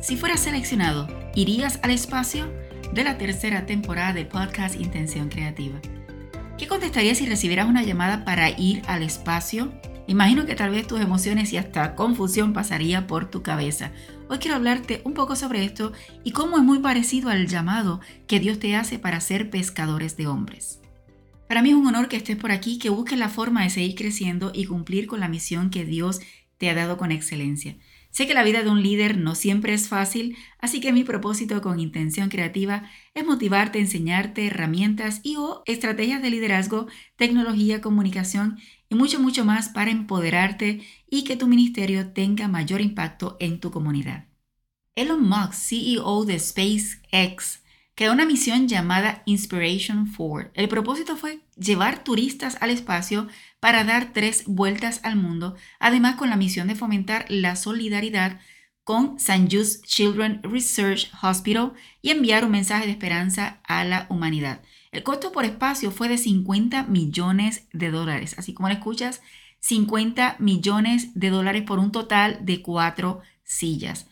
Si fueras seleccionado, ¿irías al espacio? De la tercera temporada de podcast Intención Creativa. ¿Qué contestarías si recibieras una llamada para ir al espacio? Imagino que tal vez tus emociones y hasta confusión pasaría por tu cabeza. Hoy quiero hablarte un poco sobre esto y cómo es muy parecido al llamado que Dios te hace para ser pescadores de hombres. Para mí es un honor que estés por aquí, que busques la forma de seguir creciendo y cumplir con la misión que Dios te ha dado con excelencia. Sé que la vida de un líder no siempre es fácil, así que mi propósito con intención creativa es motivarte, enseñarte herramientas y o estrategias de liderazgo, tecnología, comunicación y mucho, mucho más para empoderarte y que tu ministerio tenga mayor impacto en tu comunidad. Elon Musk, CEO de SpaceX, creó una misión llamada Inspiration 4. El propósito fue llevar turistas al espacio para dar tres vueltas al mundo, además con la misión de fomentar la solidaridad con St. Jude's Children Research Hospital y enviar un mensaje de esperanza a la humanidad. El costo por espacio fue de 50 millones de dólares, así como lo escuchas, 50 millones de dólares por un total de cuatro sillas.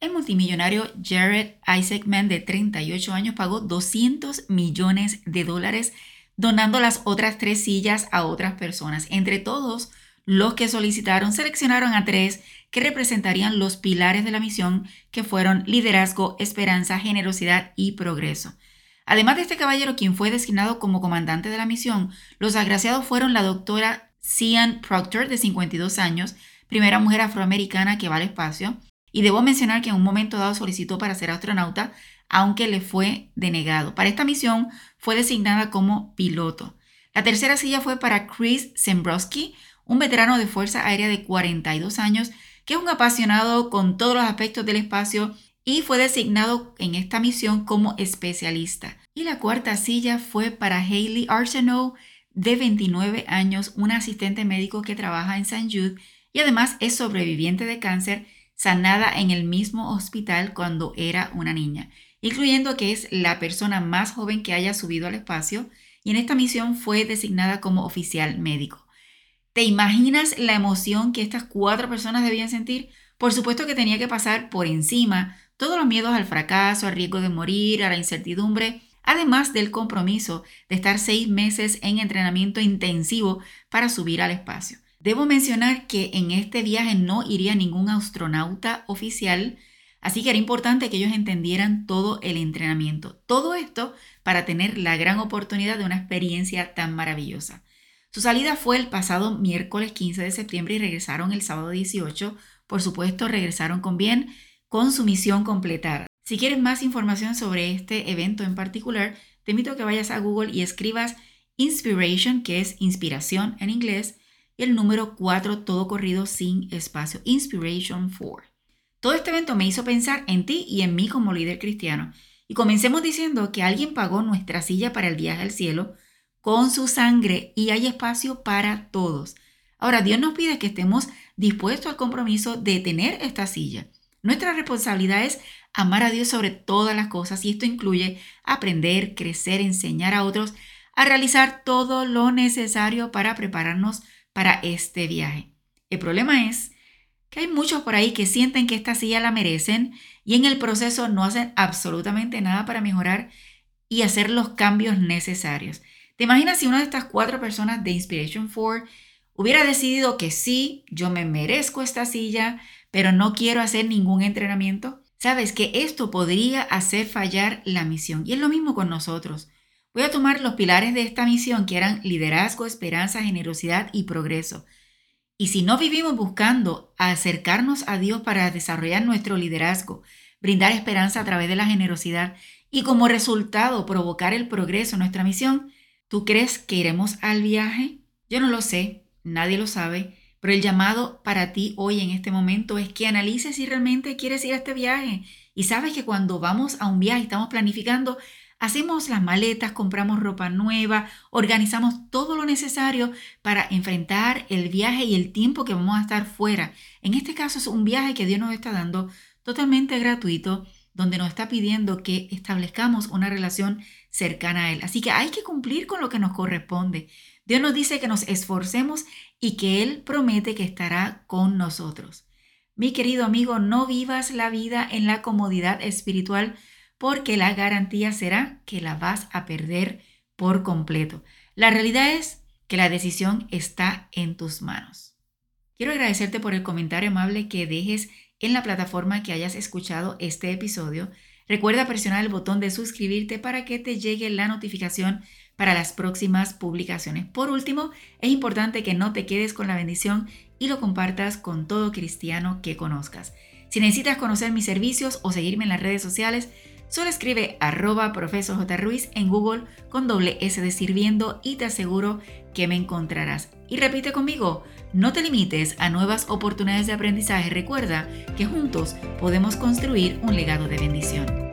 El multimillonario Jared Isaacman, de 38 años, pagó 200 millones de dólares donando las otras tres sillas a otras personas. Entre todos los que solicitaron, seleccionaron a tres que representarían los pilares de la misión, que fueron liderazgo, esperanza, generosidad y progreso. Además de este caballero, quien fue designado como comandante de la misión, los agraciados fueron la doctora Cian Proctor, de 52 años, primera mujer afroamericana que va al espacio, y debo mencionar que en un momento dado solicitó para ser astronauta, aunque le fue denegado. Para esta misión fue designada como piloto. La tercera silla fue para Chris Zembrowski, un veterano de Fuerza Aérea de 42 años, que es un apasionado con todos los aspectos del espacio y fue designado en esta misión como especialista. Y la cuarta silla fue para Hayley Arsenault, de 29 años, un asistente médico que trabaja en St. Jude y además es sobreviviente de cáncer sanada en el mismo hospital cuando era una niña, incluyendo que es la persona más joven que haya subido al espacio y en esta misión fue designada como oficial médico. ¿Te imaginas la emoción que estas cuatro personas debían sentir? Por supuesto que tenía que pasar por encima todos los miedos al fracaso, al riesgo de morir, a la incertidumbre, además del compromiso de estar seis meses en entrenamiento intensivo para subir al espacio. Debo mencionar que en este viaje no iría ningún astronauta oficial, así que era importante que ellos entendieran todo el entrenamiento. Todo esto para tener la gran oportunidad de una experiencia tan maravillosa. Su salida fue el pasado miércoles 15 de septiembre y regresaron el sábado 18. Por supuesto, regresaron con bien, con su misión completada. Si quieres más información sobre este evento en particular, te invito a que vayas a Google y escribas Inspiration, que es inspiración en inglés, el número 4 todo corrido sin espacio, Inspiration 4. Todo este evento me hizo pensar en ti y en mí como líder cristiano. Y comencemos diciendo que alguien pagó nuestra silla para el viaje al cielo con su sangre y hay espacio para todos. Ahora, Dios nos pide que estemos dispuestos al compromiso de tener esta silla. Nuestra responsabilidad es amar a Dios sobre todas las cosas y esto incluye aprender, crecer, enseñar a otros a realizar todo lo necesario para prepararnos para este viaje. El problema es que hay muchos por ahí que sienten que esta silla la merecen y en el proceso no hacen absolutamente nada para mejorar y hacer los cambios necesarios. ¿Te imaginas si una de estas cuatro personas de Inspiration 4 hubiera decidido que sí, yo me merezco esta silla, pero no quiero hacer ningún entrenamiento? Sabes que esto podría hacer fallar la misión y es lo mismo con nosotros. Voy a tomar los pilares de esta misión que eran liderazgo, esperanza, generosidad y progreso. Y si no vivimos buscando acercarnos a Dios para desarrollar nuestro liderazgo, brindar esperanza a través de la generosidad y como resultado provocar el progreso en nuestra misión, ¿tú crees que iremos al viaje? Yo no lo sé, nadie lo sabe, pero el llamado para ti hoy en este momento es que analices si realmente quieres ir a este viaje. Y sabes que cuando vamos a un viaje, estamos planificando, hacemos las maletas, compramos ropa nueva, organizamos todo lo necesario para enfrentar el viaje y el tiempo que vamos a estar fuera. En este caso es un viaje que Dios nos está dando totalmente gratuito, donde nos está pidiendo que establezcamos una relación cercana a Él. Así que hay que cumplir con lo que nos corresponde. Dios nos dice que nos esforcemos y que Él promete que estará con nosotros. Mi querido amigo, no vivas la vida en la comodidad espiritual porque la garantía será que la vas a perder por completo. La realidad es que la decisión está en tus manos. Quiero agradecerte por el comentario amable que dejes en la plataforma que hayas escuchado este episodio. Recuerda presionar el botón de suscribirte para que te llegue la notificación para las próximas publicaciones. Por último, es importante que no te quedes con la bendición y lo compartas con todo cristiano que conozcas. Si necesitas conocer mis servicios o seguirme en las redes sociales, Solo escribe arroba profesor J. En Google con doble S de sirviendo y te aseguro que me encontrarás. Y repite conmigo, no te limites a nuevas oportunidades de aprendizaje. Recuerda que juntos podemos construir un legado de bendición.